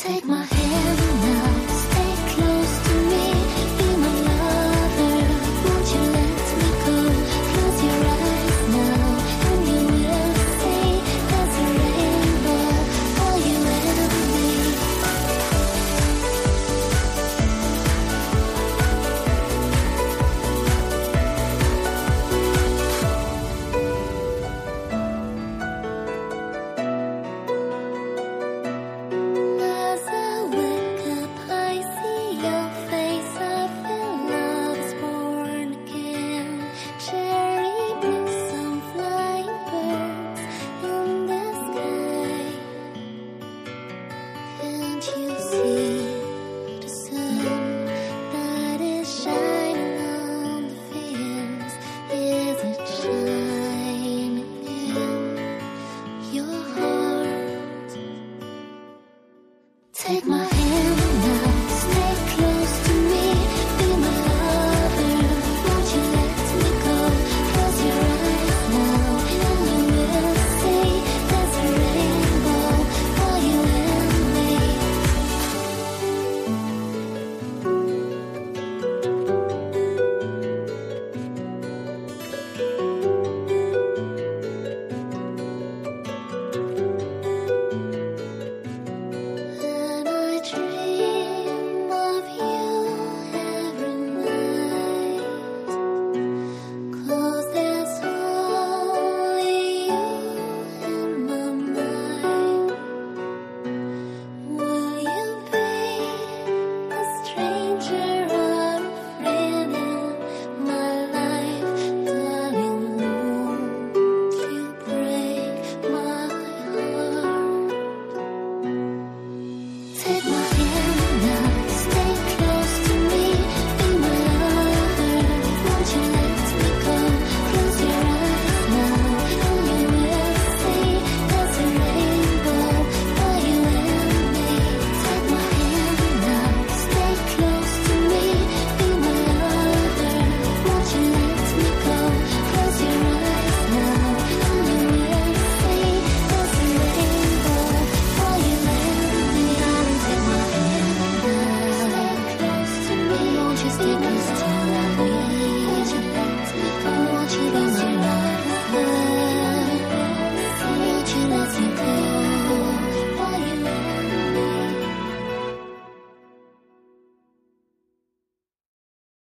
Take my hand now,